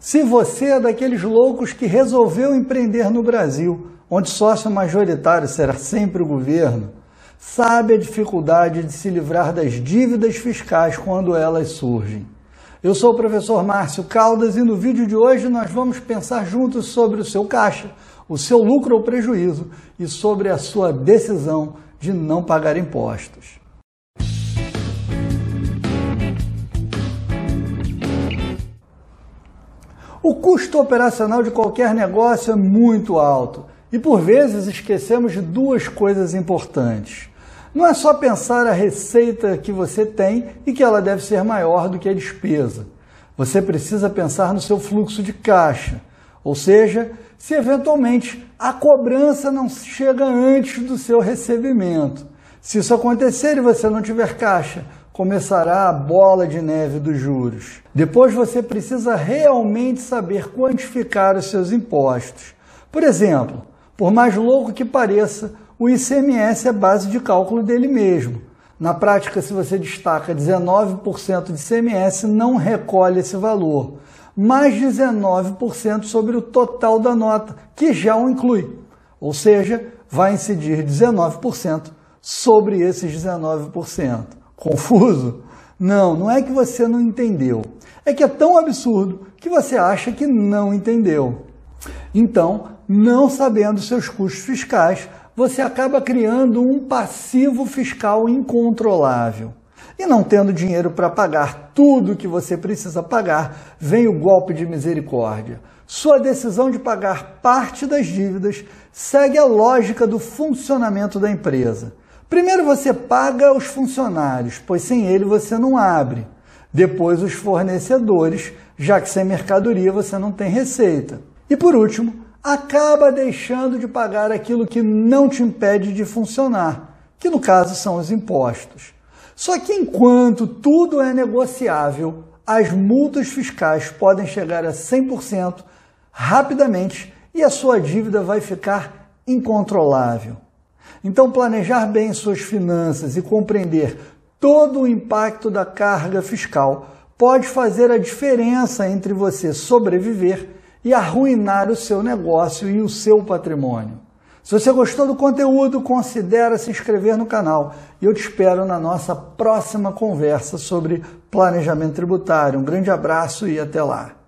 Se você é daqueles loucos que resolveu empreender no Brasil, onde sócio majoritário será sempre o governo, sabe a dificuldade de se livrar das dívidas fiscais quando elas surgem. Eu sou o professor Márcio Caldas e no vídeo de hoje nós vamos pensar juntos sobre o seu caixa, o seu lucro ou prejuízo e sobre a sua decisão de não pagar impostos. O custo operacional de qualquer negócio é muito alto e por vezes esquecemos de duas coisas importantes. Não é só pensar a receita que você tem e que ela deve ser maior do que a despesa. Você precisa pensar no seu fluxo de caixa, ou seja, se eventualmente a cobrança não chega antes do seu recebimento. Se isso acontecer e você não tiver caixa, começará a bola de neve dos juros. Depois você precisa realmente saber quantificar os seus impostos. Por exemplo, por mais louco que pareça, o ICMS é base de cálculo dele mesmo. Na prática, se você destaca 19% de ICMS, não recolhe esse valor, mais 19% sobre o total da nota, que já o inclui. Ou seja, vai incidir 19% sobre esses 19%. Confuso? Não, não é que você não entendeu. É que é tão absurdo que você acha que não entendeu. Então, não sabendo seus custos fiscais, você acaba criando um passivo fiscal incontrolável. E não tendo dinheiro para pagar tudo que você precisa pagar, vem o golpe de misericórdia. Sua decisão de pagar parte das dívidas segue a lógica do funcionamento da empresa. Primeiro você paga os funcionários, pois sem ele você não abre. Depois os fornecedores, já que sem mercadoria você não tem receita. E por último, acaba deixando de pagar aquilo que não te impede de funcionar, que no caso são os impostos. Só que enquanto tudo é negociável, as multas fiscais podem chegar a 100% rapidamente e a sua dívida vai ficar incontrolável. Então, planejar bem suas finanças e compreender todo o impacto da carga fiscal pode fazer a diferença entre você sobreviver e arruinar o seu negócio e o seu patrimônio. Se você gostou do conteúdo, considere se inscrever no canal e eu te espero na nossa próxima conversa sobre planejamento tributário. Um grande abraço e até lá.